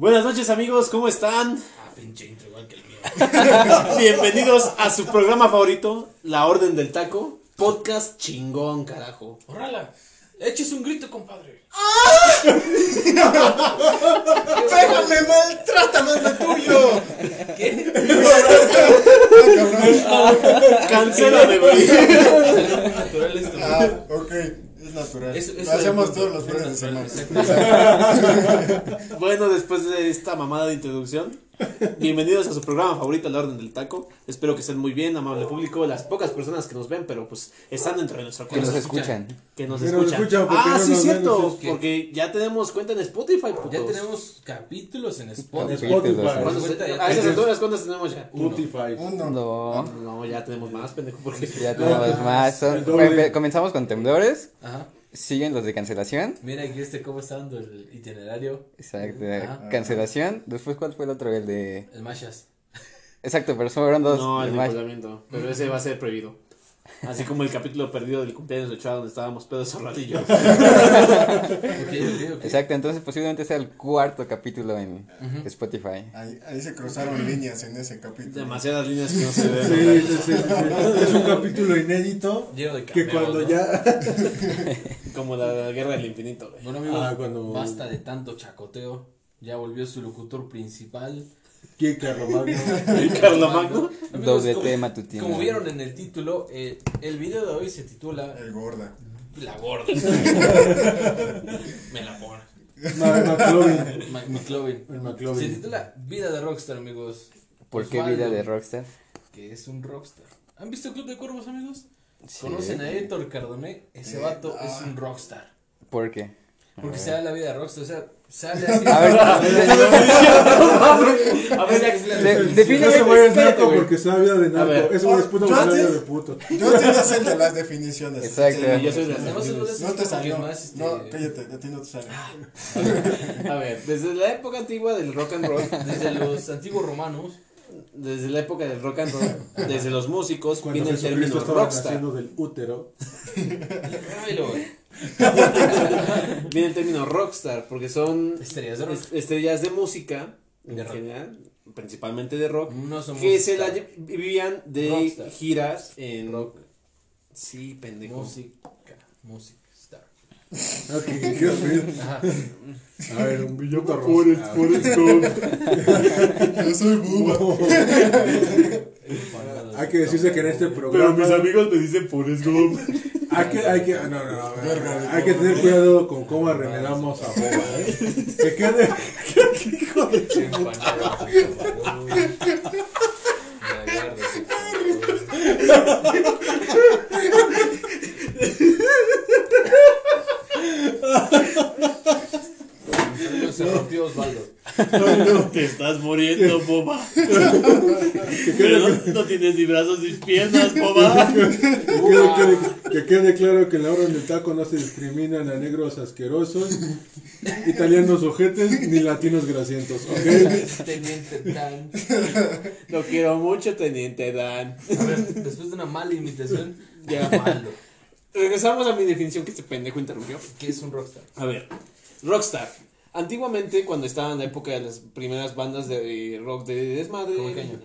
Buenas noches amigos, ¿cómo están? Ah, pinche intro igual que el mío. Bienvenidos a su programa favorito, La Orden del Taco. Podcast chingón, carajo. Órala, eches un grito, compadre. ¡Pégame, maltrátame de tuyo! ¿Qué? Cancélame, güey. Natural esto. Ah, ok, es natural. Eso- eso Lo hacemos es- todos los fines de semana. Bueno, después de esta mamada de introducción, bienvenidos a su programa favorito, La Orden del Taco. Espero que estén muy bien, amable público. Las pocas personas que nos ven, pero pues están dentro de nuestro Que nos corazón. escuchan. Que nos Que nos escuchan. ah, no sí, ven, cierto. Porque ya tenemos cuenta en Spotify, putos. Ya tenemos capítulos en Spotify. Spotify. ¿Cuántos- Cuenta ya a esas tenemos- alturas, ¿cuántas tenemos ya? Spotify. Uno. No, No, ya tenemos más, pendejo, porque ya tenemos más. Son- comenzamos con temblores, Ajá. Siguen los de cancelación. Mira aquí este cómo está dando el itinerario. Exacto, Ajá. cancelación. Después, ¿cuál fue el otro? El de. El Mashas. Exacto, pero fueron dos. No, el el. Pero ese va a ser prohibido. Así como el capítulo perdido del cumpleaños de Ochoa donde estábamos pedos zorradillos. Exacto, entonces posiblemente sea el cuarto capítulo en Spotify. Ahí, ahí se cruzaron líneas en ese capítulo. Demasiadas líneas que no se Sí, deben. sí, sí, sí. Es un capítulo inédito Lleno de que cuando ¿no? ya. Como la guerra del infinito, güey. Bueno amigos, Ah, cuando- basta de tanto chacoteo. Ya volvió su locutor principal. ¿Quién Carlomagno? Carlomagno. Doble como- T matutino. Como vieron en el título, eh, el video de hoy se titula El gorda. La gorda. Me la pone. McLovin. Ma- McLovin. El Se titula Vida de Rockstar, amigos. ¿Por qué Osvaldo, vida de Rockstar? Que es un rockstar. ¿Han visto Club de Cuervos, amigos? Sí. ¿Conocen a Héctor Cardoné? Ese Eh, vato ah. es un rockstar. ¿Por qué? Porque se da la vida de rockstar. O sea, sale así. A ver, A define. Ese güey es espérate, narco porque sabe vida de A narco. güey es puto millonario sí- de puto. Yo no sé de las definiciones. Exacto. Yo soy de las No te salió. más, No, cállate, a ti no te sale. A ver, desde la época antigua del rock and roll, Desde los antiguos romanos. Desde la época del rock and roll, desde los músicos, Cuando viene el Jesucristo término rockstar. del útero. Viene el término rockstar, porque son Estrellas de rock. est- estrellas de música, en De rock. general, principalmente de rock, No que se la vivían de Rockstar. giras en Rock. Sí, pendejo. Música. Música. A ver, un Yo soy buba. Hay que decirse que en este programa. amigos me dicen Forrest Gump. Hay que, hay que, no, no, no, hay que tener cuidado con cómo arreglamos a Boba, ¿eh? Que quede, Se rompió Osvaldo. Te estás muriendo, boba. Pero no, no tienes ni brazos ni piernas, boba. que quede, que- que quede claro que en la orden del taco no se discriminan a negros asquerosos, italianos ojetes, ni latinos grasientos, ¿ok? Teniente Dan. Lo quiero mucho, teniente Dan. A ver, después de una mala imitación, Ya. Osvaldo. Regresamos a mi definición que este pendejo interrumpió. ¿Qué es un rockstar? A ver, Rockstar. Antiguamente, cuando estaba en la época de las primeras bandas de rock de desmadre, ¿Cómo qué año?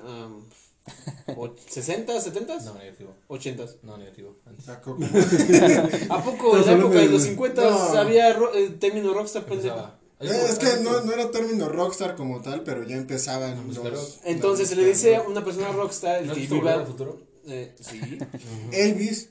o- ¿60, 70? No, negativo. 80. No, negativo. Antes. Saco. ¿A poco en la época de los 50 No. había ro- el término Rockstar, pendejo? Eh, Es que no, no era término rockstar como tal, pero ya empezaban música los. Entonces se le dice a una persona Rockstar el ¿No que viva. futuro? Eh, sí. Elvis.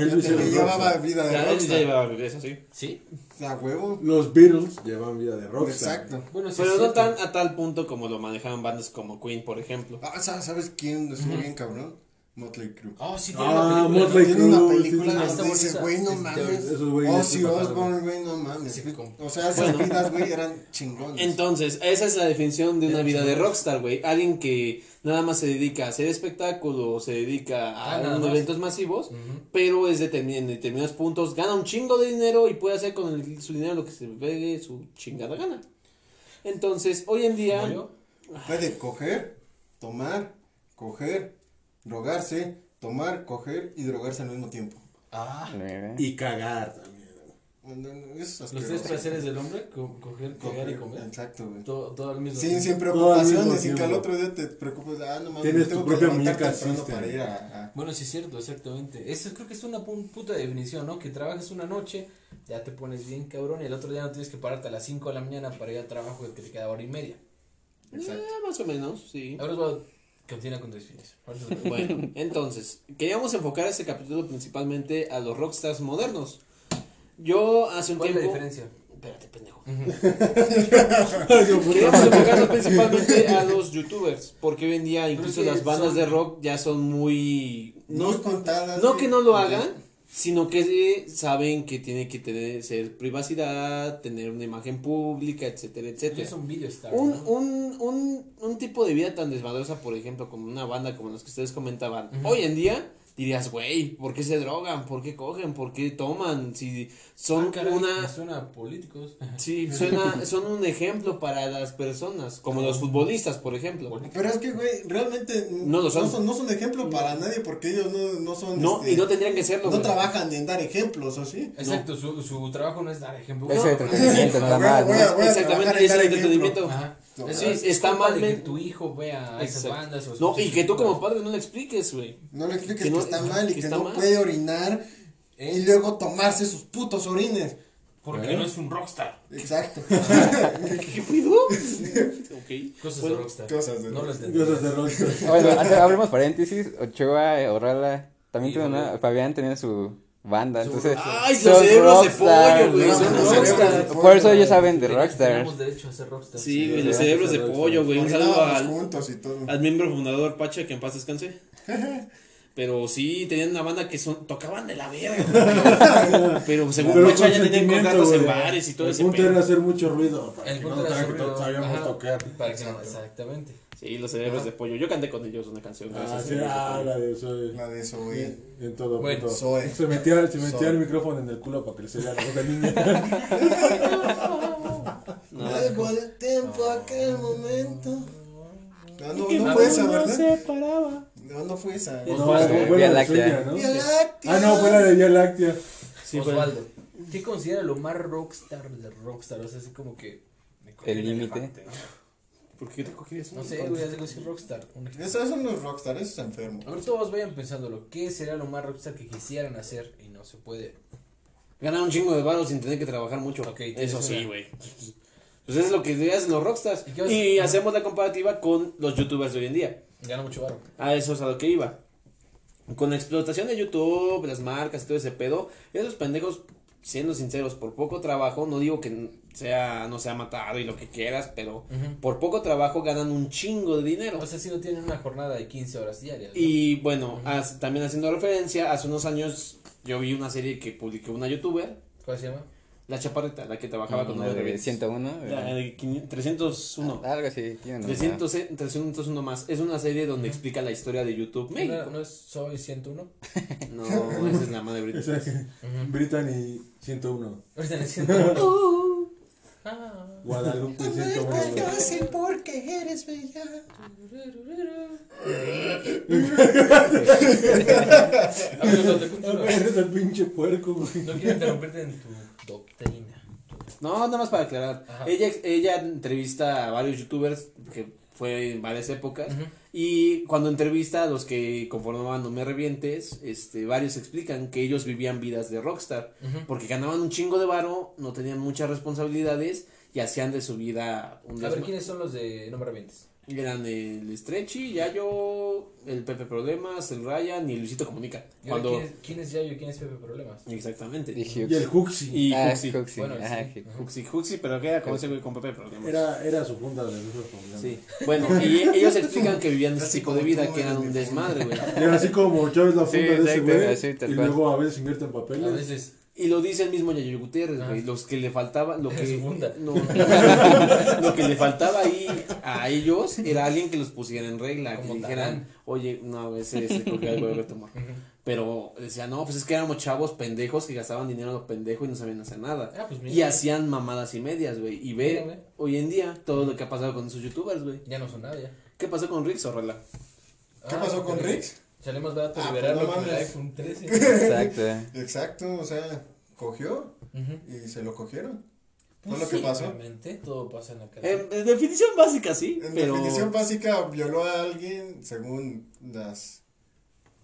Te los llevaba rockstar. vida de Ya, él ya rockstar. llevaba eso, sí. Sí. A huevo. Los Beatles llevan vida de rockstar. Exacto. Bueno, sí. Pero no tan a tal punto como lo manejaban bandas como Queen, por ejemplo. Ah, ¿sabes- ¿sabes quién estuvo bien cabrón? Motley Crue. Oh, sí, tiene Ah, una película. Motley Tiene una Crue, película sí, donde dice, güey, no mames. Esos güeyes Ozzy pasaron. Osbourne, güey, no mames. Sí, O sea, esas Bueno. vidas, güey, eran chingones. Entonces, esa es la definición de una vida de rockstar, güey. Alguien que nada más se dedica a hacer espectáculo, se dedica a Ah, nada un más. eventos masivos, pero es determin- en determinados puntos, gana un chingo de dinero y puede hacer con el- su dinero lo que se pegue su chingada gana. Entonces, hoy en día. Puede coger, tomar, coger, drogarse, tomar, coger y drogarse al mismo tiempo. Ah. Y cagar también. Es Los tres placeres del hombre, co- coger, cagar y comer. Exacto, güey. Todo, todo al mismo Sin, tiempo. sin preocupaciones, sin que al otro día te preocupes, ah, no mames, Tienes tengo tu que propia muñeca para ir a, a- Bueno, sí es cierto, exactamente. Eso creo que es una pu- puta definición, ¿no? Que trabajas una noche, ya te pones bien cabrón y el otro día no tienes que pararte a las 5 de la mañana para ir al trabajo que te queda hora y media. Eh, más o menos, sí. Ahora os voy a continuar con tu definición. Ahorita os- Bueno, entonces, queríamos enfocar este capítulo principalmente a los rockstars modernos. Yo hace un ¿Cuál es la tiempo. diferencia? Espérate, pendejo. Queríamos enfocarnos principalmente a los youtubers, porque hoy en día incluso las bandas son- de rock ya son muy... No, muy contadas. no que no lo hagan, sino que eh, saben que tiene que tener ser privacidad, tener una imagen pública, etcétera, Ya etcétera. es un video star. Un, ¿no? un, un, un tipo de vida tan desmadrosa, por ejemplo, como una banda como las que ustedes comentaban, hoy en día dirías, güey, ¿por qué se drogan? ¿Por qué cogen? ¿Por qué toman? Si son Ah, caray, una... suena a políticos. Sí, suena, son un ejemplo para las personas, como los futbolistas, por ejemplo. Pero es que, güey, realmente No lo son. No son, ejemplo para nadie porque ellos no, no son. No, este, y no tendrían que serlo. no güey. trabajan en dar ejemplos, ¿o sí? Exacto, su, su trabajo no es dar ejemplo. De entretenimiento nada más, voy ¿no? a- voy a Exactamente, es entretenimiento. Ajá. No, Es- sí, es está mal de que men- tu hijo vea a esas bandas. o No, y que tú como padre no le expliques, güey. No le expliques Que que, no- está mal y que no mal. puede orinar y luego tomarse sus putos orines. Porque ¿Eh? no es un rockstar. Exacto. ¿Qué pido? ok. Cosas Bueno, de rockstar. cosas de No rockstar. Cosas de rockstar. Bueno, abrimos paréntesis. Ochoa, eh, Orrala, también tuvo una, Fabián. Fabián tenía su banda, Su entonces. Ay, los son cerebros de rockstars, pollo, güey, ¿no? son los Rockstar. cerebros de Por eso ellos saben de rockstar. Tenemos derecho a ser rockstar. Sí, güey, Sí, los cerebros de pollo, güey. Un saludo al, juntos y todo. al miembro fundador Pacha, que en paz descanse. Pero sí, tenían una banda que son, tocaban de la verga. güey. Pero según Pero Pacha ya tenían sentimiento, contratos en güey. bares y todo El ese punto pedo. era hacer mucho ruido. Para El que punto no que sobre- sabíamos ajá, tocar. Para que no, exactamente. Sí, los cerebros de pollo. Yo canté con ellos una canción. Ah, sí, ah, la de eso. eh. La de eso, güey. En todo, Bueno, en. Zoe. Se metía, se metía Zoe. el micrófono en el culo para que le saliera la voz de niña. No. Algo de tiempo, aquel momento. No, no, no fue esa, no ¿verdad? se paraba. No, no fue esa. No, Osvaldo, fue Vía la de ¿no? Vía Láctea. Ah, no, fue la de Vía Láctea. Sí, Osvaldo, ¿qué considera lo más rockstar de rockstar? O sea, así como que. El límite. ¿no? ¿Por qué te cogías No sé, güey, algo así rockstar. Un ejemplo. Eso, eso no es rockstar, eso es enfermo. A ver, todos vayan pensándolo. ¿Qué será lo más rockstar que quisieran hacer y no se puede? Ganar un chingo de baros sin tener que trabajar mucho. Ok, tienes Eso sí, una. güey. Pues eso es lo que hacen los rockstars. ¿Y qué vas- Y hacemos la comparativa con los youtubers de hoy en día. Gana mucho varo. A eso es a lo que iba. Con la explotación de YouTube, las marcas y todo ese pedo, esos pendejos, siendo sinceros, por poco trabajo, no digo que sea, no sea matado y lo que quieras, pero por poco trabajo ganan un chingo de dinero. O sea, si no tienen una jornada de 15 horas diarias. ¿no? Y bueno, as- también haciendo referencia, hace unos años yo vi una serie que publicó una youtuber, ¿Cuál se llama? La chaparrita, la que trabajaba con La de bebés. 101. La eh, de 500 301. Algo así. tiene un nombre, 300, eh, 301 más. Es una serie donde explica la historia de YouTube ¿No, México. no es Soy 101? No, esa es la madre Britney. Esa es Brittany 101. Ahorita en el 101. Ah. Guadalupe 101. sé por qué eres bella. A ver, no, te A continúa. ver, ese pinche puerco, güey. No quiero interrumpirte en tu doctrina. No, nada más para aclarar. Ajá. Ella, ella entrevista a varios youtubers que fue en varias épocas. Ujú. Y cuando entrevista a los que conformaban No Me Revientes, este, varios explican que ellos vivían vidas de rockstar. Porque ganaban un chingo de varo, no tenían muchas responsabilidades y hacían de su vida un A ver, ¿quiénes son los de No me revientes? Eran el Stretchy, Yayo, el Pepe Problemas, el Ryan y el Luisito Comunica. Cuando... ¿quién, es, ¿Quién es Yayo y quién es Pepe Problemas? Exactamente. Y Hughes. Y el Huxi. Y Ah, Huxi. Huxi, Bueno, ajá, sí. Huxi. Huxi, Huxi, pero que era como ese güey con Pepe Problemas. Era, era su funda de esos problemas. Sí. Bueno, y ellos explican que vivían ese tipo de vida, que eran un desmadre, güey. Era así como Chávez la Sí, funda de ese güey. y luego a veces invierte en A papeles. veces. Y lo dice el mismo Yayo Gutiérrez, güey. Los que le faltaba, lo que. No, lo que le faltaba ahí a ellos era alguien que los pusiera en regla. Que Como dijeran, Tarán. oye, no, ese ese cogió algo de Beto Mor. Pero decía, no, pues es que éramos chavos pendejos que gastaban dinero a lo pendejo y no sabían hacer nada. Ah, pues mira. Y hacían mamadas y medias, güey. Y ve, Mira, hoy en día, todo lo que ha pasado con esos youtubers, güey. Ya no son nada, ya. ¿Qué pasó con Rick Zorrela? ¿Qué Ah, pasó con Rix? Sale más barato Ah, liberarlo pues no que el iPhone 13. Exacto. Exacto, o sea, cogió. y se lo cogieron. Pues Fue lo que sí, pasó. obviamente, todo pasa en la cárcel. En, en definición básica, sí. En pero... definición básica, violó a alguien según las,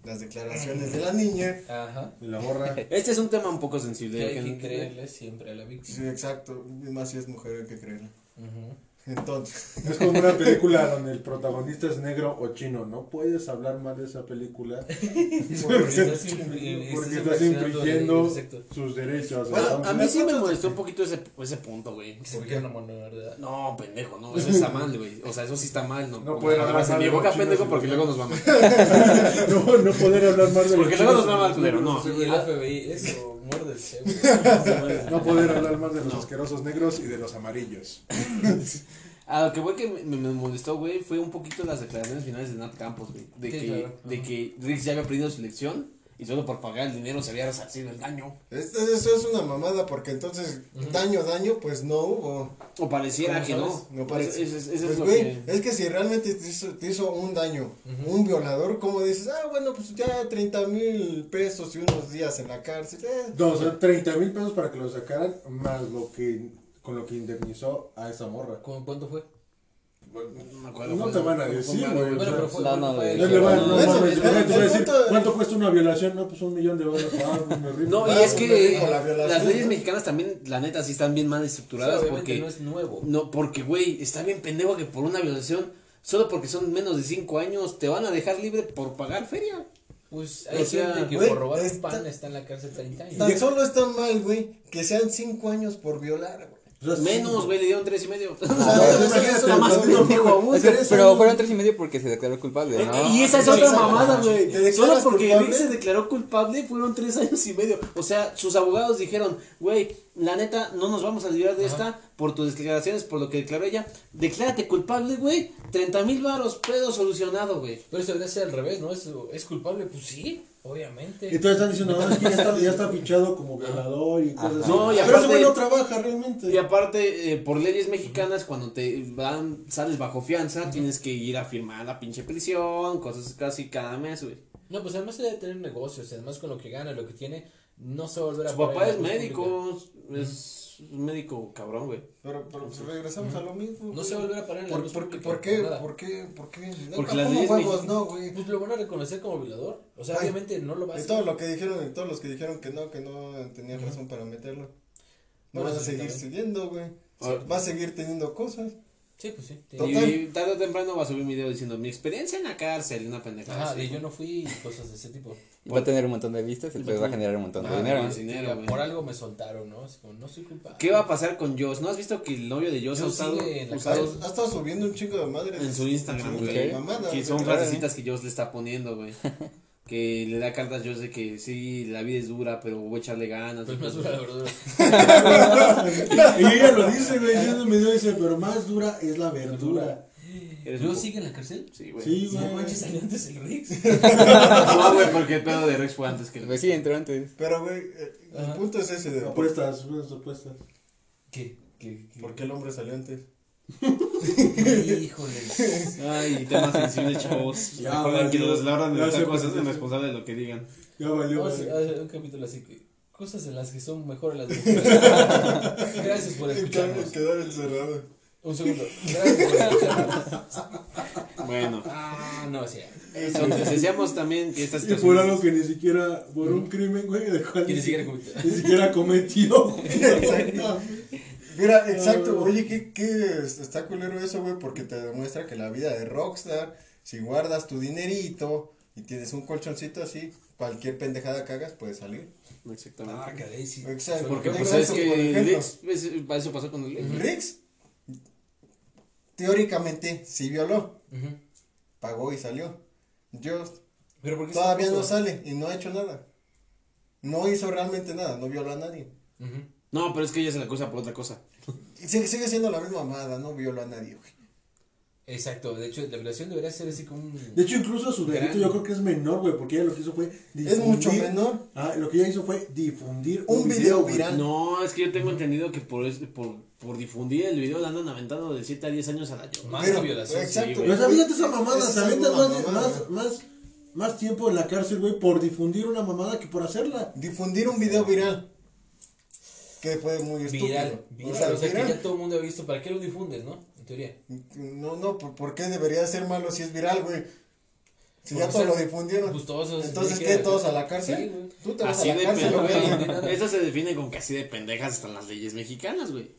las declaraciones de la niña. Ajá. La morra. Este es un tema un poco Que sensible. hay que- que creerle siempre a la víctima. Sí, exacto. Y más si es mujer hay que creerla. Ujú. Entonces, Es como una película donde el protagonista es negro o chino. No puedes hablar mal de esa película Porque estás porque infringiendo sus derechos. Bueno, A mí sí me molestó un poquito ese, ese punto, güey. ¿Por qué no pendejo, no, eso está mal, güey. O sea, eso sí está mal, no. No Como puede jamás hablar en mi mal de boca, pendejo, porque luego nos va mal. no, no poder hablar mal de los Porque luego nos va mal, culero, no. Sí, el FBI, eso, No poder hablar mal de los No. asquerosos negros y de los amarillos. A lo que güey que me, me molestó, güey, fue un poquito las declaraciones finales de Nat Campos, güey. De, Sí, que, claro. de que Riggs ya había perdido su elección y solo por pagar el dinero se había resarcido el daño. este- eso es una mamada porque entonces daño, daño, pues no hubo. O pareciera ¿Cómo que sabes? no. Parece. Pues, es lo güey, que... es que si realmente te hizo, te hizo un daño, un violador, ¿cómo dices? Ah, bueno, pues ya 30 mil pesos y unos días en la cárcel. eh. No, o sea, 30 mil pesos para que lo sacaran, más lo que con lo que indemnizó a esa morra. ¿Cómo- ¿Cuánto fue? No te van a decir, güey. No, no, No decir, ¿cuánto cuesta una violación? No, pues un millón de dólares. Ah. No, y es que las leyes mexicanas también, la neta, sí están bien mal estructuradas porque... no es nuevo. No, porque, güey, está bien pendejo que por una violación, solo porque son menos de 5 años, te van a dejar libre por pagar feria. Pues hay O sea, gente que por robar un pan está en la cárcel 30 años. Tan solo está mal, güey, que sean 5 años por violar, Menos, güey, le dieron tres y medio. pero fueron tres y medio porque se declaró culpable, Eh, ¿no? Y esa es otra mamada, güey. ¿Te declaras Solo porque culpable? Rick se declaró culpable fueron tres años y medio. O sea, sus abogados dijeron, güey, la neta, no nos vamos a librar de esta por tus declaraciones, por lo que declaró ella. Declárate culpable, güey. 30 mil varos, pedo solucionado, güey. Pero eso debería ser al revés, ¿no? ¿Es, es culpable? Pues sí, obviamente. Y entonces están diciendo, no, es que ya está, ya está fichado como violador y cosas así. No, y Pero ese aparte- güey no trabaja realmente. Y aparte, eh, por leyes mexicanas, cuando te van, sales bajo fianza, tienes que ir a firmar la pinche prisión, cosas casi cada mes, güey. No, pues además de tener negocios, además con lo que gana, lo que tiene, no se va a volver a Su papá es médico, es un médico cabrón, güey. Pero, pero pues, regresamos a lo mismo. No güey. se va a parar en la ¿Por, por, pública, por qué? ¿Por qué? ¿Por qué? No, Porque ¿cómo las leyes huevos no, güey. Pues lo van a reconocer como violador. O sea, Ay, obviamente no lo va a hacer. todo lo que dijeron, y todos los que dijeron que no, que no tenían razón para meterlo. No No, van a sí, seguir también. siguiendo, güey. Ah. Va a seguir teniendo cosas. Sí, pues sí. Total. Y tarde o temprano va a subir un video diciendo mi experiencia en la cárcel, una pendejada. Así. y yo no fui y cosas de ese tipo. Y va a tener un montón de vistas y después va a generar un montón de Ah, dinero. sí. dinero, Diga, güey. por algo me soltaron, ¿no? Es como, no soy culpable. ¿Qué va a pasar con Joss? ¿No has visto que el novio de Joss ha usado, usado Ha estado subiendo un chingo de madre. en su Instagram, güey? Que son frasecitas que Joss le está poniendo, güey. Que le da cartas Joss de que sí, la vida es dura, pero voy a echarle ganas. Pues más dura la verdura. Y ella lo dice, güey, en el video dice, pero más dura es la verdura. Eres ¿Yo un- sigue en la cárcel? Sí, güey. Sí, No güey. manches, salió antes el Riggs. No, güey, porque el pedo de Rex fue antes que el Pues sí, entró antes. Pero, güey, eh, el Ajá. punto es ese de Apuestas, unas apuestas. ¿Qué? ¿Qué? qué? por qué el hombre salió antes. Híjole. Ay, temas sensibles, chavos. Ya, Recuerden que valió. los de se es responsable de lo que digan. Ya valió, Vamos a güey. hacer un capítulo así que. Cosas en las que son mejores las mujeres. Gracias por escucharnos. Quedar encerrado. Un segundo. Gracias por escucharnos. Bueno, Ah, no, sí. entonces deseamos también que esta Y situación. por algo que ni siquiera, por un crimen, güey, de cual Que ni siquiera cometió. ni siquiera cometió. Exacto. Mira, exacto. Oye, ¿qué, qué está culero eso, güey? Porque te demuestra que la vida de rockstar, si guardas tu dinerito y tienes un colchoncito así, cualquier pendejada que hagas puede salir. Exactamente. Ah, caray, sí. Exacto. Porque pues Exacto, es por que ejemplo. ex, pues, eso pasó con el ex. Riggs, teóricamente, sí violó, pagó y salió. Yo Pero todavía no sale y no ha hecho nada. No hizo realmente nada, no violó a nadie. No, pero es que ella se la acusa por otra cosa. Y sigue, sigue siendo la misma amada, no violó a nadie, güey. Exacto, de hecho, la violación debería ser así como un. De hecho, incluso su delito Gran- yo creo que es menor, güey, porque ella lo que hizo fue difundir. Es mucho menor. Ah, lo que ella hizo fue difundir Un video viral. No, es que yo tengo entendido que por, por, por difundir el video le andan aventando de 7 a 10 años a la yo. Más Pero, de violación. exacto. sí, güey. Pero fíjate esa mamada, se avientan mamada. más, más, más tiempo en la cárcel, güey, por difundir una mamada que por hacerla. Difundir un video viral. Que fue muy estúpido. Viral, viral. O sea, que viral. ya todo el mundo ha visto. ¿Para qué lo difundes, no? En teoría. No, no, ¿por, por qué debería ser malo si es viral, güey? Si ya todos o sea, lo difundieron. Pues Entonces, ¿qué? ¿Todos a la cárcel? Sí, güey. Tú te vas Así a la de cárcel, güey. Eso se define con que así de pendejas están las leyes mexicanas, güey.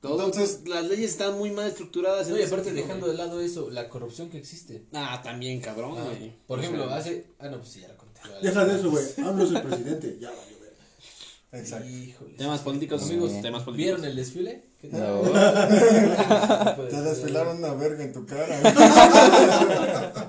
Todo- Entonces- las leyes están muy mal estructuradas. No, y aparte sentido, dejando güey. de lado eso, la corrupción que existe. Ah, también, cabrón, Ah, güey. por O ejemplo, sea, hace. Ah, no, pues sí, ya la conté. vale. Deja de eso, güey. Es el presidente. Ya ver. Exacto. Híjole. Temas políticos, Amigos, temas políticos. ¿vieron el desfile? ¿Qué tal? No. No Te desfilaron una verga en tu cara.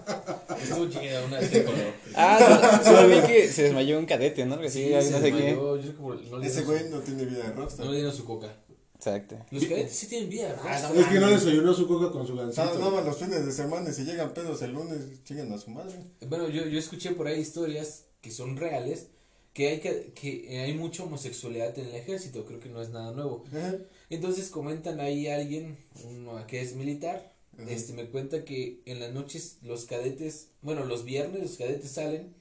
Estuvo chida una de este color. Ah, solo vi que se desmayó un cadete, ¿no? Algo así, Sí, no sé qué. desmayó, yo como no le Ese güey no tiene vida de su- rockstar. No le dieron su coca. Exacto. Los cadetes sí tienen vida. Ah, rockstar. no Es que no desayunó su coca con su gancito. nada más los fines de semana y si llegan pedos el lunes, chingan a su madre. Bueno, yo, yo escuché por ahí historias que son reales, que hay que, que hay mucha homosexualidad en el ejército, creo que no es nada nuevo. Ajá. Entonces comentan ahí alguien, uno que es militar, Ajá. este me cuenta que en las noches los cadetes, bueno, los viernes los cadetes salen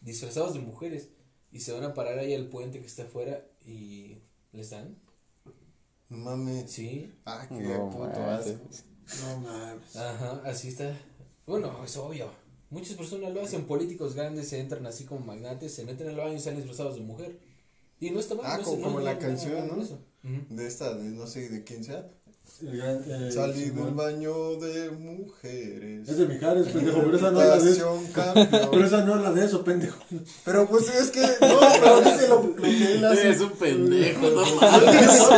disfrazados de mujeres y se van a parar ahí al puente que está afuera y les dan. No mames. Sí. Ah, qué No, puto asco. No mames. Ajá, así está. Bueno, es obvio. Muchas personas lo hacen, políticos grandes se entran así como magnates, se meten al baño y salen disfrazados de mujer. Y no está mal. Ah, no como- no como es la nada canción, ¿no? De esta, de no sé de quién sea. Gran, eh, Salí del baño de mujeres. Es de Mijares, pendejo. Pero esa no es la de eso. Pero esa no es la de eso, pendejo. Pero pues es que, no, pero dice lo, lo que él hace. Es un pendejo, no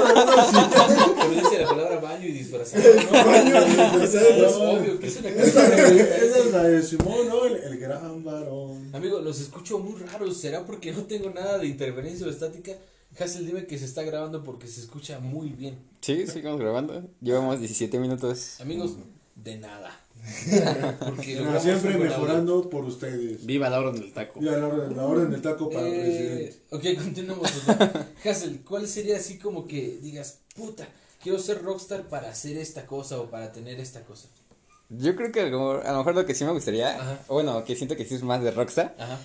Pero dice la palabra baño y disfrazado. es obvio que es una Esa es la de Simón, ¿no? El, el gran varón. Amigo, los escucho muy raros. ¿Será porque no tengo nada de interferencia o estática? Hassel, dime que se está grabando porque se escucha muy bien. Sí, seguimos grabando. Llevamos 17 minutos. Amigos, de nada. Porque Pero siempre mejorando por ustedes. Viva la orden del taco. Ya la orden, la orden del taco para el Eh, presidente. ok, continuamos. Hassel, ¿cuál sería así como que digas, puta, quiero ser rockstar para hacer esta cosa o para tener esta cosa? Yo creo que a lo mejor lo que sí me gustaría, Ajá. o bueno, que siento que sí es más de Rockstar. Ajá.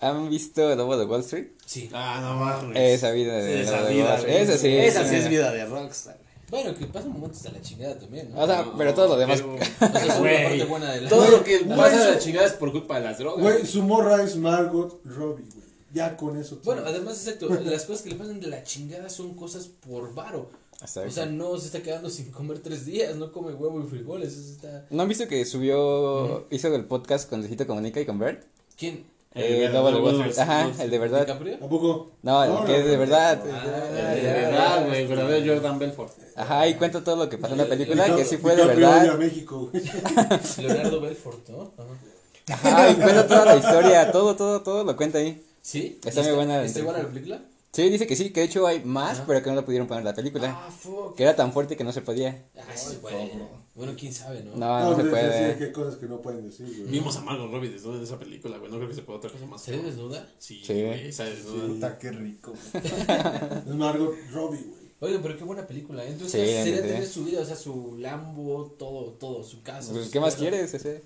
¿Han visto El Lobo de Wall Street? Sí. Ah, no mames. Esa vida de Esa Lobo de vida, Wall Street. Esa sí. Esa sí es vida de rockstar. Bueno, que pasan momentos a la chingada también, ¿no? O sea, pero todo lo demás. Pero, O sea, parte buena de la Todo lo que pasa a la chingada es por culpa de las drogas. Güey, su morra es Margot Robbie, güey. Ya con eso. Bueno, tienes. además, exacto, las cosas que le pasan de la chingada son cosas por varo. O sea, no se está quedando sin comer tres días, no come huevo y frijoles, eso está... ¿No han visto que subió, hizo el podcast con Luisito Comunica y con Bert? ¿Quién? Eh, El el Lobo de Lobo Wall de Street. Wall Ajá, el de verdad. ¿DiCaprio? ¿A poco? No, el que es de verdad. Ah, de ya, verdad, güey, verdadero Jordan Belfort. Ajá, y cuenta todo lo que pasó en la película, que sí fue de a verdad. México. Leonardo Belfort, ¿no? Ajá. Ajá, y cuenta toda la historia, todo, todo, todo lo cuenta ahí. ¿Sí? Está muy buena la ¿Está buena la película? Sí, dice que sí, que de hecho hay más, pero que no lo pudieron poner en la película. Ah, fuck. Que era tan fuerte que no se podía. Ah, sí, bueno. Bueno, quién sabe, ¿no? No, no, se es decir, puede. que hay cosas que no pueden decir, güey. Vimos a Margot Robbie desnuda en esa película, güey. No creo que se pueda otra cosa más. ¿Se desnuda? Sí, Sí. güey, esa desnuda. Puta, qué rico. Es Margot Robbie, güey. Oigan, pero qué buena película. ¿eh? Entonces, Sí, sería sí. tener su vida, o sea, su Lambo, todo, todo, su casa. Pues, ¿Qué más quieres? Ese?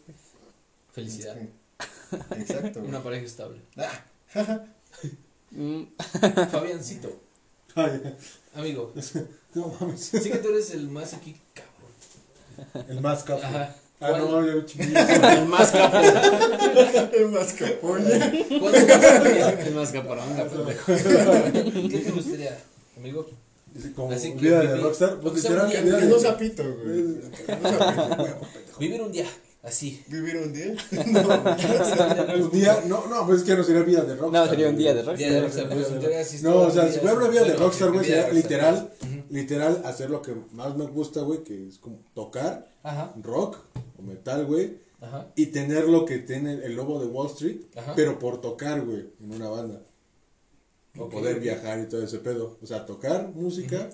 Felicidad. Exacto. Una pareja estable. Mm, Fabiancito, amigo, no mames. sé que tú eres el más aquí, cabrón. El más capo. Ajá. Ah, no ¿Cuál- chingué. El más capo. el mascapoña. ¿Cuál te gustaría? El más caporón. ¿Qué te gustaría, amigo? Como Así que vida de rockstar. Pues literal, Que no sea pito, güey. Que no sea pito, güey. Vivir un día, así. ¿Vivir un día? Un día, no, no, pues es que no sería vida de rockstar. No, sería un día de Día de Rockstar. Sí No, o sea, si día fuera una vida de rockstar, güey, sería literal, literal hacer lo que más me gusta, güey, que es como tocar Ajá, rock o metal, güey, ajá. y tener lo que tiene el lobo de Wall Street, Ajá. pero por tocar, güey, en una banda. Ok, poder viajar y todo ese pedo. O sea, tocar música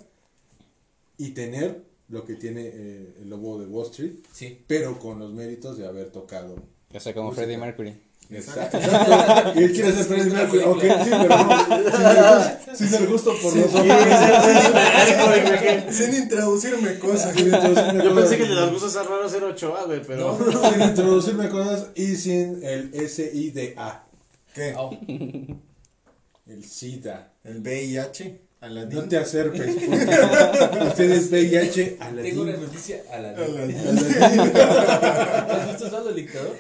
y tener lo que tiene eh, el lobo de Wall Street, Sí. pero con los méritos de haber tocado. O sea, como. Freddie Mercury. Exacto. exacto. Y él quiere ser Freddie Mercury. Ok, sí, pero no. Sin el gusto por nosotros. Sin introducirme cosas. Sin introducirme Yo pensé que de los gustos raro ser Ochoa, güey, pero. Sin introducirme cosas y sin el SIDA. ¿Qué? Au. El SIDA. El VIH. Aladín. No te acerques. porque Usted es VIH a la Tengo una noticia a la Aladín. ¿Has visto Osvaldo el dictador?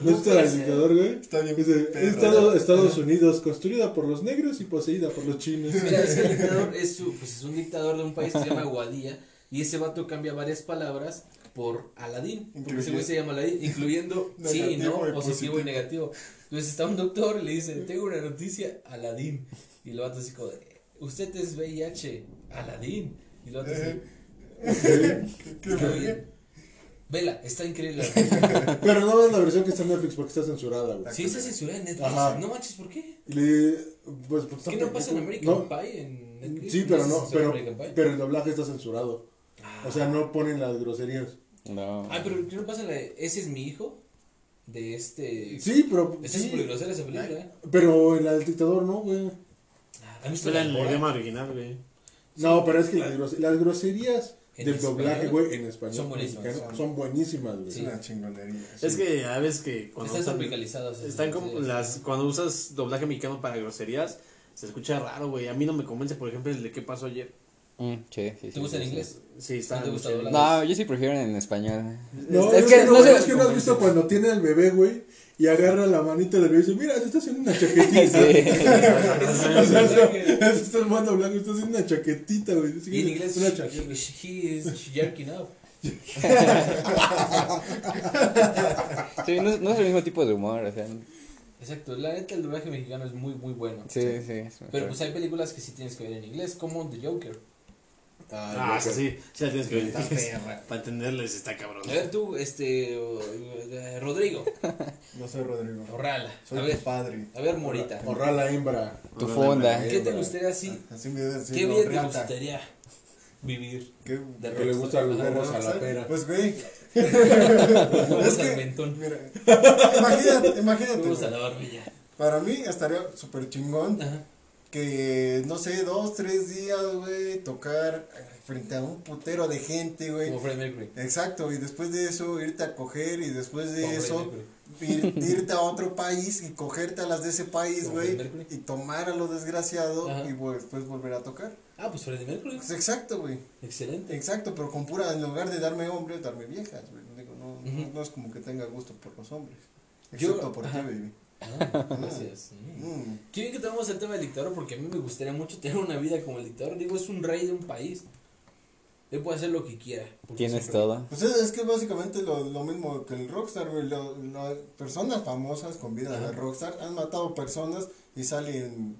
¿No está el dictador, güey? Está bien Dice, perro. Estado- Estados Unidos, construida por los negros y poseída por los chinos. Mira, es que el dictador es, su- pues es un dictador de un país que se llama Guadía y ese vato cambia varias palabras por Aladín, porque ese güey se llama Aladín, incluyendo sí y no, y positivo positivo. y negativo. Entonces está un doctor y le dice, tengo una noticia, Aladín. Y el vato así como, de, usted es VIH, Aladín. Y vato así, Eh. Vela, está increíble. Pero no es la versión que está en Netflix porque está censurada, güey. Sí, está censurada en Netflix. Ajá. No manches, ¿por qué? Le- pues, pues, ¿Qué no pasa en American No, Pie en Netflix? Sí, pero no, pero, pero el doblaje está censurado. O sea, no ponen las groserías. No. Ay, pero ¿qué no pasa en la de, ese es mi hijo? De este... Sí, pero. Esta es sí, súper grosera esa película, ¿eh? pero en la del dictador no, güey. ¿Han visto la el original, güey. No, pero es que las, gros- las groserías ¿En del español? doblaje, güey, en español Son buenísimas. mexicano, son buenísimas, güey. Es Sí. una chingonería. Es que a veces que cuando Están tropicalizadas. están como groserías. las cuando usas doblaje mexicano para groserías se escucha raro, güey. A mí no me convence, por ejemplo, el de qué pasó ayer. Mm, sí, sí, sí, ¿Te gusta sí, en sí. inglés? Sí, está ¿No te gusta? No, yo sí prefiero en español. No, es, es, que, que, no no, sé. es que no has visto cuando tiene al bebé, güey, y agarra la manita del bebé y dice, mira, se está haciendo una chaquetita. O sea, eso está el mando blanco, está haciendo una chaquetita, güey. Y en inglés, una he, chaqueta. he is jerking up. Sí, no, no es el mismo tipo de humor, o sea. Exacto, la neta el doblaje mexicano es muy, muy bueno. Sí, sí. es Pero pues hay películas que sí tienes que ver en inglés, como The Joker. Ah, sí, sí, sí la tienes que ver. Para entenderles está cabrón. A ver tú, este, o- eh, Rodrigo, No soy Rodrigo. Orrala. Soy A tu ver, padre. a ver, Morita. Horra la hembra. Tu funda. ¿Qué te gustaría así? Así me debe decir. ¿Qué bien te gustaría vivir? ¿Qué? De Que le gustan los Ajá, huevos a la pera. Pues, güey. Es al que- mentón. Mira. Imagínate, imagínate. A güey. la barbilla. Para mí estaría súper chingón Ajá. Que, no sé, dos, tres días, güey, tocar eh, frente a un putero de gente, güey. Como Freddie Mercury. Exacto, y después de eso irte a coger y después de Como eso ir- irte a otro país y cogerte a las de ese país, güey, y tomar a lo desgraciado Ajá. y después volver a tocar. Ah, pues Freddie Mercury. Pues exacto, güey. Excelente. Exacto, pero con pura, en lugar de darme hombres, darme viejas, güey. Digo, no, no- no es como que tenga gusto por los hombres. Yo- Excepto por ajá. ti, baby. Ah, gracias. Mm. Mm. Qué bien que tenemos el tema del dictador porque a mí me gustaría mucho tener una vida como el dictador. Digo, es un rey de un país. Él puede hacer lo que quiera. Tienes siempre- todo. Pues es, es que básicamente lo, lo mismo que el rockstar, güey. Lo- lo- personas famosas con vida de rockstar han matado personas y salen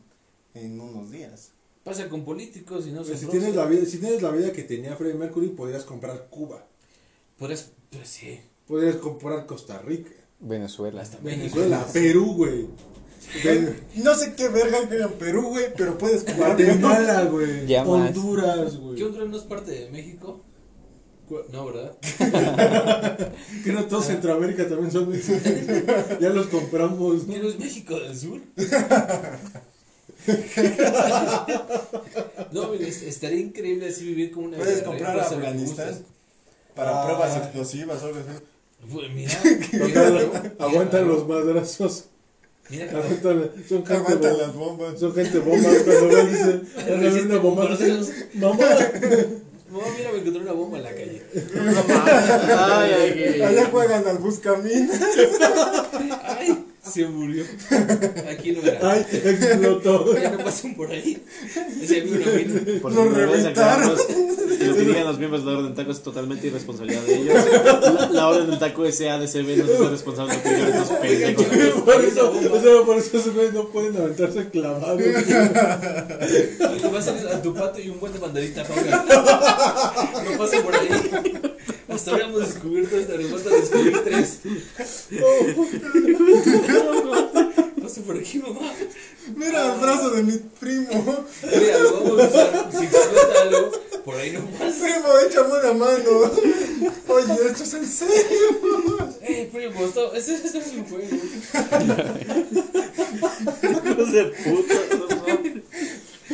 en unos días. Pasa con políticos y no sé. Si tienes, la vida, si tienes la vida que tenía Freddie Mercury, podrías comprar Cuba. Pues, pues sí. Podrías comprar Costa Rica. Venezuela. Venezuela, Perú, güey. Ven- No sé qué verga que en Perú, güey, pero puedes comprar. Guatemala, güey. Honduras, ¿Qué güey. Honduras no es parte de México? No, ¿verdad? Que no todos Centroamérica también son Ya los compramos, ¿Qué ¿no? no es México del Sur? no, mira, es- estaría increíble así vivir como una Puedes comprar real, a Afganistán para Ah. pruebas explosivas o algo así. Pues mira, Aguantan los madrazos. Mira, Aguantan, son gente, Aguantan las bombas. son gente bomba. Cuando ven, dicen, van a una bomba. Mamá. No, mira, me encontré una bomba en la calle. Ay, ay, ay. Allá juegan al buscamín. Ay, se murió. Aquí no era. Ay, explotó. Ya no pasen por ahí. Ese amigo no vino. Por ves reventaron. aclararnos, y lo que digan los miembros de la Orden del Taco es totalmente irresponsabilidad de ellos. La, la Orden del Taco SADCB no es responsable de lo que estos pendejos. Por eso, o sea, por eso esos güeyes no pueden aventarse clavados. Y vas a ir a tu patio y un buen de banderita. No pasa por ahí. Hasta ahora hemos descubierto esta respuesta, descubrir tres. Pasa por aquí, mamá. Mira el brazo de mi primo. Mira, lo vamos a usar. Si explota algo, por ahí no pasa. Primo, échame una mano. Oye, esto es en serio. Eh, primo, esto, ese, ese es un juego. Hijos de puta, no mames.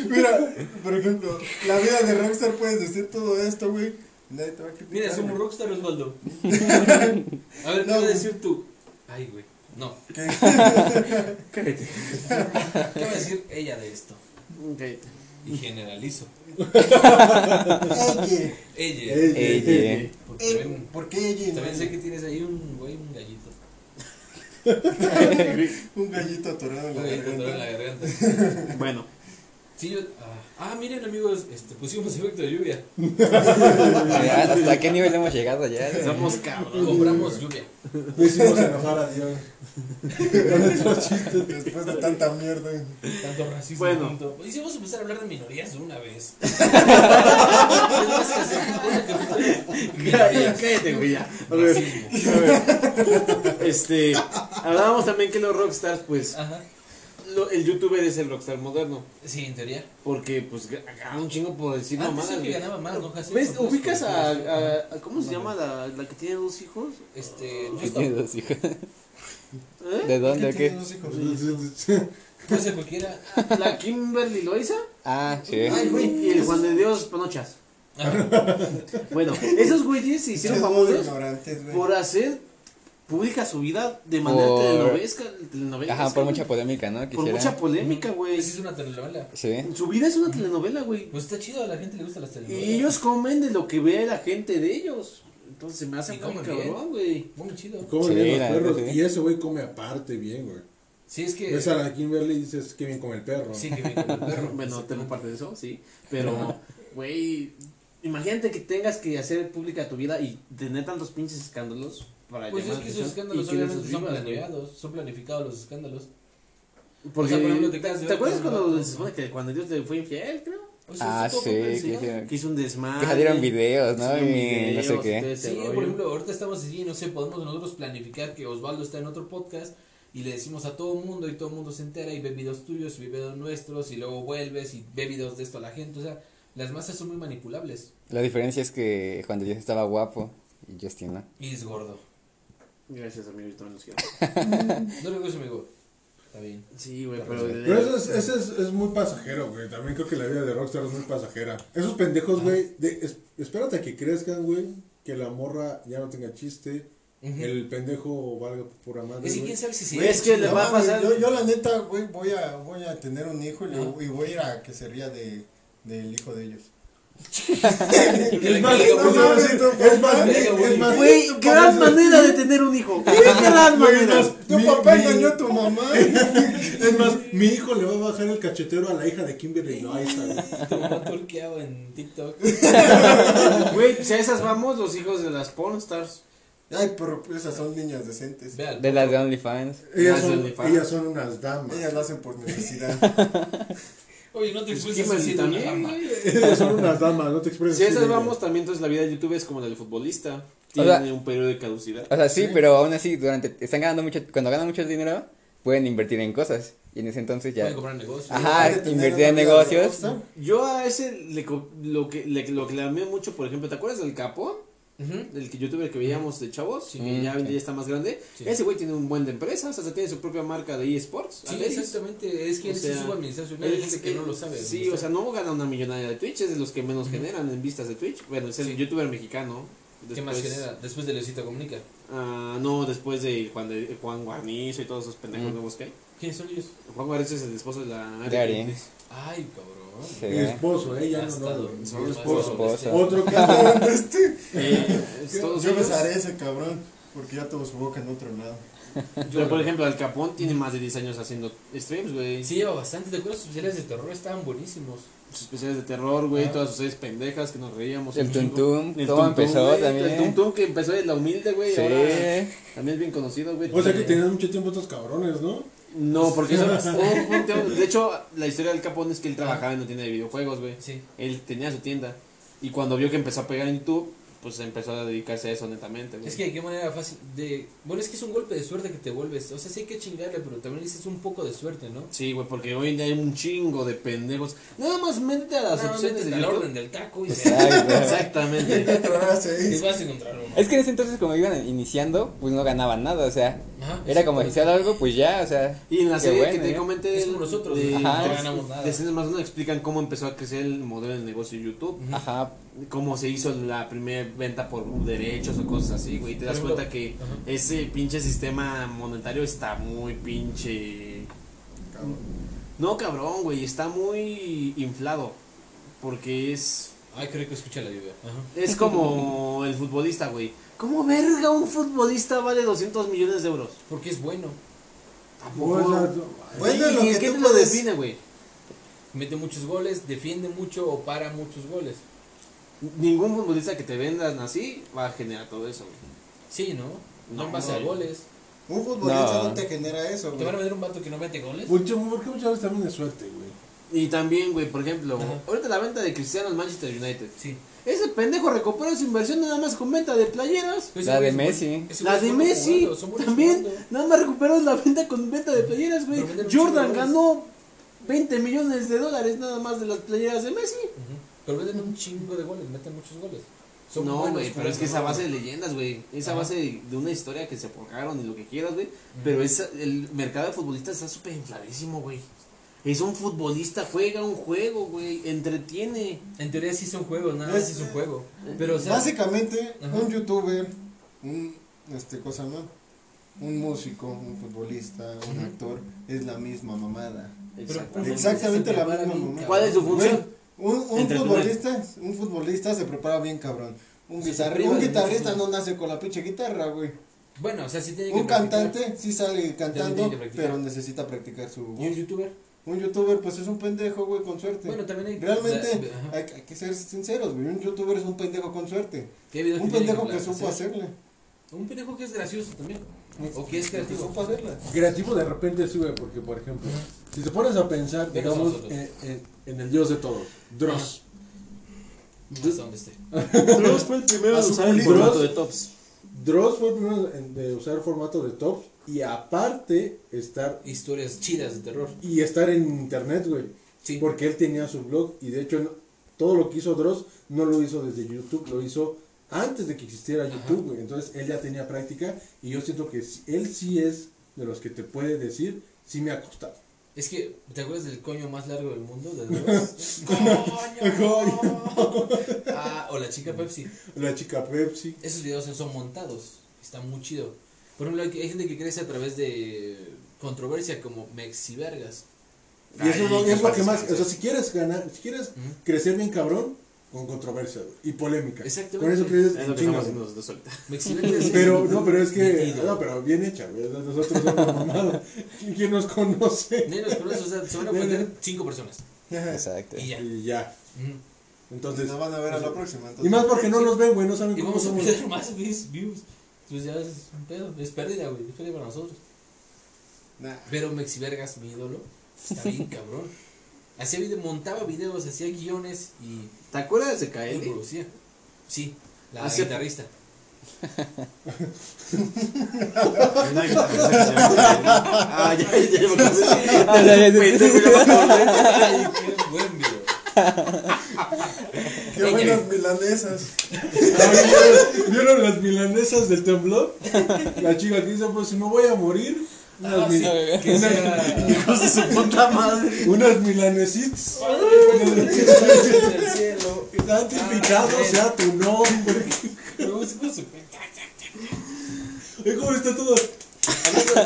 Mira, por ejemplo, la vida de Rockstar puedes decir todo esto, güey. Nadie te va a criticar. Mira, somos güey. rockstar, Osvaldo. A ver, ¿qué No, vas a decir tú? Ay, güey. No. ¿Qué? ¿Qué va a decir ella de esto? Ok. Y generalizo. Ella. Ella. Ella. Porque también, ¿Por qué ella? no también sé ella? que tienes ahí un güey, un gallito. Un gallito atorado en Un la gallito atorado en la garganta. garganta. Bueno, Sí, yo. Ah, ah, miren, amigos, este, pusimos efecto de lluvia. ¿Hasta qué nivel hemos llegado ya? somos cabros. Compramos lluvia. No hicimos enojar a Dios. Con nuestros chistes. Después de tanta mierda. Tanto racismo. Bueno. tanto- a empezar a hablar de minorías de una vez. Cállate, güey, ya. A ver, Racismo. a ver. Este, hablábamos también que los rockstars, pues, Ajá. Lo- el youtuber es el rockstar moderno. Sí, en teoría. Porque, pues, gana un chingo por decir Antes mamadas. sí que ganaba más, ¿no? Casi ¿Ves? dos, ¿Ubicas por a, tres. a- a- ¿Cómo se llama la, la que tiene dos hijos? Este. Que tiene dos hijos. ¿Eh? ¿De dónde ¿Qué tienes dos hijos? Puede ser cualquiera. La Kimberly Loaiza Ah, sí. Ay, güey. y el Juan de Dios Panochas. Bueno, esos güeyes se hicieron famosos por hacer pública su vida de manera Por- Ajá, por mucha polémica, ¿no? Por Quisiera. mucha polémica, güey. Esa es una telenovela. Sí. Su vida es una telenovela, güey. Pues está chido, a la gente le gustan las telenovelas. Y ellos comen de lo que ve la gente de ellos. Entonces se me hace muy cabrón, güey. Muy chido. Come Sí, bien los perros. sí. Y ese güey come aparte bien, güey. Sí, es que. Ves a la Kimberly y dices que bien come el perro. Sí, que bien con el perro. Bueno, tengo parte de eso, sí. Pero, güey, imagínate que tengas que hacer pública tu vida y tener tantos pinches escándalos para Pues es que esos escándalos obviamente son planeados, son planificados los escándalos. Porque, O sea, por ejemplo, te ¿te, te acuerdas cuando se supone que cuando Dios le fue infiel, creo? O sea, Ah, sí, poco que hizo un desmadre. Que salieron videos, ¿no? Y no sé qué. Sí, rollo. por ejemplo, ahorita estamos así, no sé, podemos nosotros planificar que Osvaldo está en otro podcast y le decimos a todo el mundo y todo el mundo se entera y ve videos tuyos y ve videos nuestros y luego vuelves y ve videos de esto a la gente. O sea, las masas son muy manipulables La diferencia es que Juan de Dios estaba guapo y Justin no. y es gordo. Gracias, amigo, yo también los quiero. No le gusta, amigo. Está bien. Sí, güey, Pero pero... Pero eso es, ese es, es muy pasajero, güey. También creo que la vida de Rockstar es muy pasajera. Esos pendejos, güey, de- es- espérate a que crezcan, güey. Que la morra ya no tenga chiste. El pendejo valga pura madre. Es que quién sabe si sí. Es que le No va a pasar- Yo, yo la neta, güey, voy a, voy a tener un hijo y, le- Ajá. y voy a ir a que se ría de, del hijo de ellos. Es más, es más, es más, Güey, gran manera de tener un hijo. Güey, gran manera. Tu Mi- papá engañó a tu mamá. Es más, mi hijo le va a bajar el cachetero a la hija de Kimberly Loaiza. Tu mamá tolqueaba en TikTok. Güey, si a esas vamos, los hijos de las pornstars. Ay, pero esas son niñas decentes. De las de OnlyFans. Ellas Las son, OnlyFans. ellas son unas damas. Ellas lo hacen por necesidad. Oye, no te expreses así también, güey. Son unas damas, no te expreses. Si a esas vamos, también entonces la vida de YouTube es como la del futbolista. O sea- Tiene un periodo de caducidad. O sea, sí, pero aún así, durante, están ganando mucho, cuando ganan mucho dinero, pueden invertir en cosas. Y en ese entonces ya. Pueden comprar negocios. Ajá, invertir en negocios. Yo a ese le, co- lo que le, lo que le amé mucho, por ejemplo, ¿te acuerdas del Ujú. Del que youtuber que veíamos de chavos, Sí. que ya, Mm, sí. ya está más grande. Sí. Ese güey tiene un buen de empresas, o sea, tiene su propia marca de eSports. Sí, exactamente. Es que O él sea, es su administración. Hay gente que no lo sabe. Sí, o sea, no gana una millonaria de Twitch, es de los que menos generan en vistas de Twitch. Bueno, es el Sí. youtuber mexicano. ¿Qué más Después- genera? Después de Leosito Comunica. Ah, no, después de Juan, de Juan Guarnizo y todos esos pendejos Mm. nuevos que hay. ¿Quiénes son ellos? Juan Guarnizo es el esposo de la De Ari. Ay, cabrón. Sí. Mi esposo, eh, ya no, no. Mi esposo. esposo. Otro que Eh, es todos Yo ellos. besaré a ese cabrón. Porque ya tuvo su boca en otro lado. Pero por ejemplo, Al Capón tiene más de 10 años haciendo streams, güey. Sí, lleva bastante. ¿Te acuerdas? Sus especiales de terror estaban buenísimos. Sus especiales de terror, güey, Ah. todas sus series pendejas que nos reíamos. El. Tuntum, El ¿cómo Tuntum, empezó güey, también? El Tuntum que empezó de la humilde, güey. Sí. Ahora también es bien conocido, güey. O sea que tenían mucho tiempo estos cabrones, ¿no? No, porque eso. un tema- de hecho, la historia del Capón es que él trabajaba en una tienda de videojuegos, güey. Sí. Él tenía su tienda. Y cuando vio que empezó a pegar en YouTube, pues empezó a dedicarse a eso netamente, güey. Es que de qué manera fácil de... Bueno, es que es un golpe de suerte que te vuelves. O sea, sí hay que chingarle, pero también dices un poco de suerte, ¿no? Sí, güey, porque hoy en día hay un chingo de pendejos. Nada más métete a las Nada, opciones métete de al YouTube. orden del taco y Exacto. Exactamente. y vas a encontrar uno. Es que en ese entonces, como iban iniciando, pues no ganaban nada, o sea, Ajá, era como si algo, pues ya, o sea. Y en la serie bueno, que te ¿eh? comenté Es del- como nosotros, de, ajá, no ganamos nada. de Escenas más uno explican cómo empezó a crecer el modelo de negocio de YouTube. Ajá, cómo se hizo la primera venta por derechos o cosas así, güey. y Te das cuenta que ajá. ese pinche sistema monetario está muy pinche Cabrón. No, cabrón, güey, está muy inflado. Porque es. Ay, creo que escucha la lluvia. Ajá. Es como el futbolista, güey. ¿Cómo verga un futbolista vale 200 millones de euros? Porque es bueno. O sea, Bueno, ¿Y que qué tú te lo puedes- define, güey? Mete muchos goles, defiende mucho o para muchos goles. Ningún futbolista que te vendan así va a generar todo eso, güey. Sí, ¿no? No, No, en base a goles. Un futbolista no, No. te genera eso, ¿Te güey. van a vender un vato que no mete goles? mucho, porque muchas veces también es suerte, güey. Y también, güey, por ejemplo, Ajá. ahorita la venta de Cristiano al Manchester United. Sí. Ese pendejo recupera su inversión nada más con venta de playeras. La de Messi. La de Messi también. jugando. Nada más recuperó la venta con venta de playeras, güey. Jordan ganó 20 millones de dólares nada más de las playeras de Messi. Pero venden un chingo de goles, meten muchos goles. Son no, güey, pero es que esa base de leyendas, güey. Esa Ajá. base de, de una historia que se forjaron y lo que quieras, güey. Pero esa, el mercado de futbolistas está súper infladísimo, güey. Es un futbolista, juega un juego, güey. Entretiene. En teoría sí son juegos, nada más Es- es un juego. Pero, o sea, Básicamente, Ajá. un youtuber, un, este, cosa, ¿no? Un músico, un futbolista, un actor, es la misma mamada. Exactamente. Exactamente la misma mamada. ¿Cuál es su función? Un, un futbolista, un futbolista se prepara bien cabrón. Un, Sí, guitarri- un guitarrista no nace con la pinche guitarra, güey. Bueno, o sea, sí tiene que Un practicar. cantante sí sale cantando, pero necesita practicar su voz. ¿Y un youtuber? Un youtuber, pues es un pendejo, güey, con suerte. Bueno, también hay. Realmente, o sea, ajá. hay, hay que ser sinceros, güey. Un youtuber es un pendejo con suerte. ¿Qué video Un que pendejo que supo hacerle. Un pendejo que es gracioso también. O que es Que creativo. supo hacerle. Creativo de repente sube, porque por ejemplo, si te pones a pensar, digamos, nosotros. en, en- en el dios de todo, Dross. Dross fue el primero A usar el formato de tops. Dross fue el primero en- de usar formato de top y aparte estar Historias chidas de terror. y estar en internet, güey. Sí. Porque él tenía su blog y de hecho todo lo que hizo Dross no lo hizo desde YouTube, lo hizo antes de que existiera Ajá. YouTube, güey. Entonces él ya tenía práctica y yo siento que él sí es de los que te puede decir, sí me ha costado. Es que, ¿te acuerdas del coño más largo del mundo? De Dross? ¡Coño! ah, o la chica Pepsi. La chica Pepsi. Esos videos son montados. Está muy chido. Por ejemplo, hay hay gente que crece a través de controversia como Mexi Vergas. Y eso Ay, no- es lo que más, o sea, si quieres ganar, si quieres crecer bien cabrón, con controversia güey, y polémica. Exactamente. Con eso creces Es lo que nosotros ahorita. Pero, no, pero es que, nítido. no, pero bien hecha, güey. Nosotros somos mamados. ¿Quién- ¿Quién nos conoce? Ni los conoces, o sea, se van a ofender cinco personas. Exacto. Y ya. Y ya. Entonces, Nos van a ver a la próxima. y más porque no nos ven, güey, no saben Y cómo vamos a somos. perder más views. Pues ya es un pedo, es pérdida, güey, es pérdida para nosotros. Nah. Pero Mexi Vergas, mi ídolo, está bien cabrón. Hacía video, montaba videos, hacía guiones y, ¿Te acuerdas de Kaeli? producía. Sí, la Hace- guitarrista. Ah, ya, ya, ya me acordé. Ah, ya, ya, ya. Pendejo, ya me acordé. Ay, qué buen video. Qué buenas milanesas. ¿Vieron- ¿Vieron las milanesas del temblor? La chica que dice, pues si me voy a morir, unas, Ah, mi- sí, que sea- Hijos de su puta madre. del cielo. Santificado sea tu nombre. Es como está todo.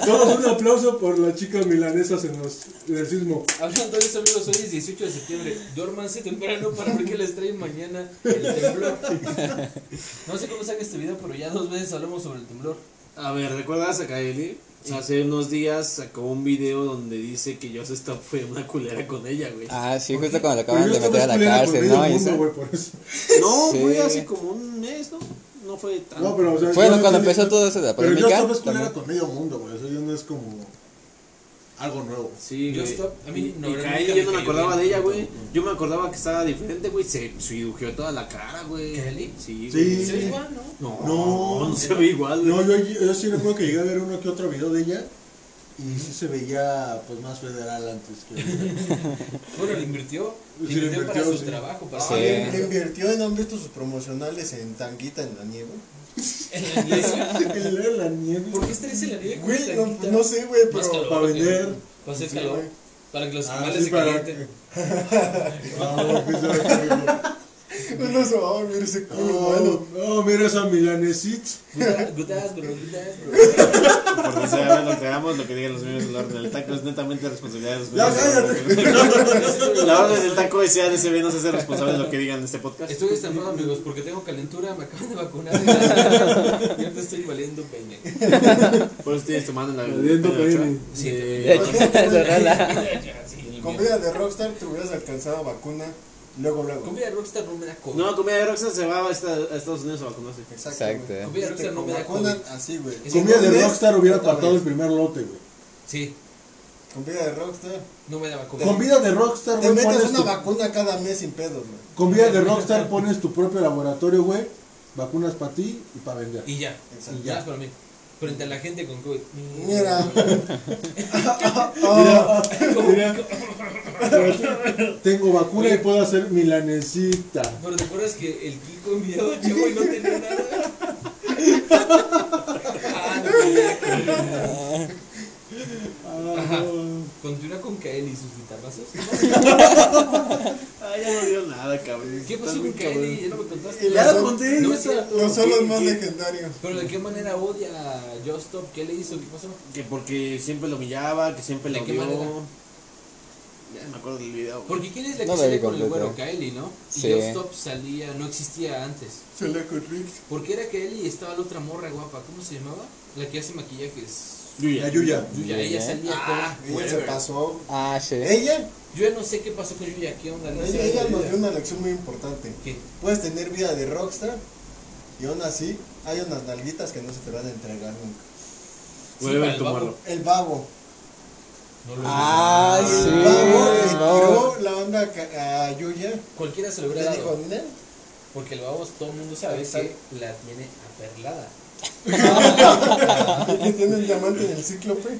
Todos un aplauso por las chicas milanesas en, los, en el sismo. Hablando de eso, amigos, hoy es 18 de septiembre. Duérmanse temprano para ver qué les trae mañana el temblor. No sé cómo saca este video, pero ya dos veces hablamos sobre el temblor. A ver, ¿recuerdas a Kaeli? Hace unos días sacó un video donde dice que Joseph Stop fue una culera con ella, güey. Ah, sí, justo cuando Pero acaban de meter a la cárcel, ¿no? Y mundo, eso. güey, por eso. No, Sí. fue hace como un mes, ¿no? No fue tan... No, pero o sea. Fue yo no cuando empezó todo eso de la Pero yo polémica. estaba escuela también. con medio mundo, güey. Eso ya no es como. Algo nuevo. Sí, Yo stop, a mí no, yo no me acordaba de ella, güey. Yo me acordaba que estaba diferente, güey. Se cirugió toda la cara, güey. ¿Kaeli? Sí, Sí. güey. Se ve igual, ¿no? No, No. se ve igual, güey. No, yo, yo sí recuerdo que llegué a ver uno que otro video de ella. Y sí se veía pues más federal antes que. Bueno, le invirtió. Le Sí, invirtió para su trabajo, para Ah, Sí. le, le invirtió en han visto sus promocionales en Tanguita en la nieve. En la iglesia. En la nieve. ¿Por qué estarías en la nieve? Güey, no, no sé, güey, Más pero. calor, para vender. Para hacer calor. Para que los Ah, animales sí, se para calienten. que se- No, no, ay, mira ese culo, Oh, mano. oh, mira esa milanesita. Gutas, bro, gutas, bro. Por desear lo que hagamos, lo que digan los miembros de la orden del taco es netamente responsabilidad de los Ya, miembros. La orden del taco y SADCB no se hace responsable de lo que digan en este podcast. Estoy estampado, amigos, porque tengo calentura, me acaban de vacunar. y ahorita estoy valiendo peine. Por eso tienes tu mano en la Valiendo peine. Sí, Eh. Con vida de Rockstar te hubieras alcanzado vacuna luego, luego. Comida de Rockstar no me da COVID. No, comida de Rockstar se va a esta- a Estados Unidos a vacunarse. Exacto. Exacto. güey. Comida de Rockstar no me da vacunan COVID. así, güey. Es Comida de. Rockstar hubiera Otra apartado el vez. primer lote, güey. Sí, Con vida de Rockstar. no me daba COVID. Con vida de Rockstar, Te güey, metes pones una tu, vacuna cada mes sin pedos, güey. con vida de Rockstar pones tu propio laboratorio, güey. Vacunas para ti y para vender. Y ya. Exacto. Y ya es para mí. Frente a la gente con COVID. Mira. Mira, tengo vacuna y puedo hacer milanesita. Pero te acuerdas que el Kiko envió chavo y no tenía nada. Ah, no, Ajá. Continúa con Kael y sus guitarrazos. Ah, ya no dio nada, cabrón. ¿Qué pasó con Kael? Ya no me contaste. Ya lo conté. No son los ¿Qué- más qué- legendarios. Pero de qué manera odia a Just Stop? ¿Qué le hizo? ¿Qué pasó? Que porque siempre lo humillaba, que siempre ¿De lo qué vio. manera? Ya me acuerdo del video. güey. Porque quién es la que No sale con el güero Kylie, ¿no? Y Sí. Just Stop salía, no existía antes. Le con Rick. Porque era Kylie y estaba la otra morra guapa, ¿cómo se llamaba? La que hace maquillajes. Yuya. La Yuya. Yuya, ella Yuya. salía Ah, con ella se pasó. Ah, sí. Ella, Yo ya no sé qué pasó con Yuya, ¿qué onda? No ella, ella nos dio una lección muy importante. ¿Qué? Puedes tener vida de rockstar y aún así hay unas nalguitas que no se te van a entregar nunca. A el tu babo. El babo. No lo Ah, el sí. babo le el babo. tiró la onda a Yuya. Cualquiera se lo Le hubiera dijo, dado. Porque el babos todo el mundo sabe Exacto. que la tiene aperlada. tiene el diamante en el cíclope.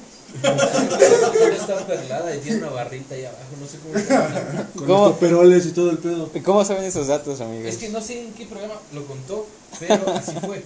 Está aperlada y tiene una barrita ahí abajo, no sé cómo está. Con ¿Cómo? peroles y todo el pedo. ¿Cómo saben esos datos, amigos? Es que no sé en qué programa lo contó, pero así fue.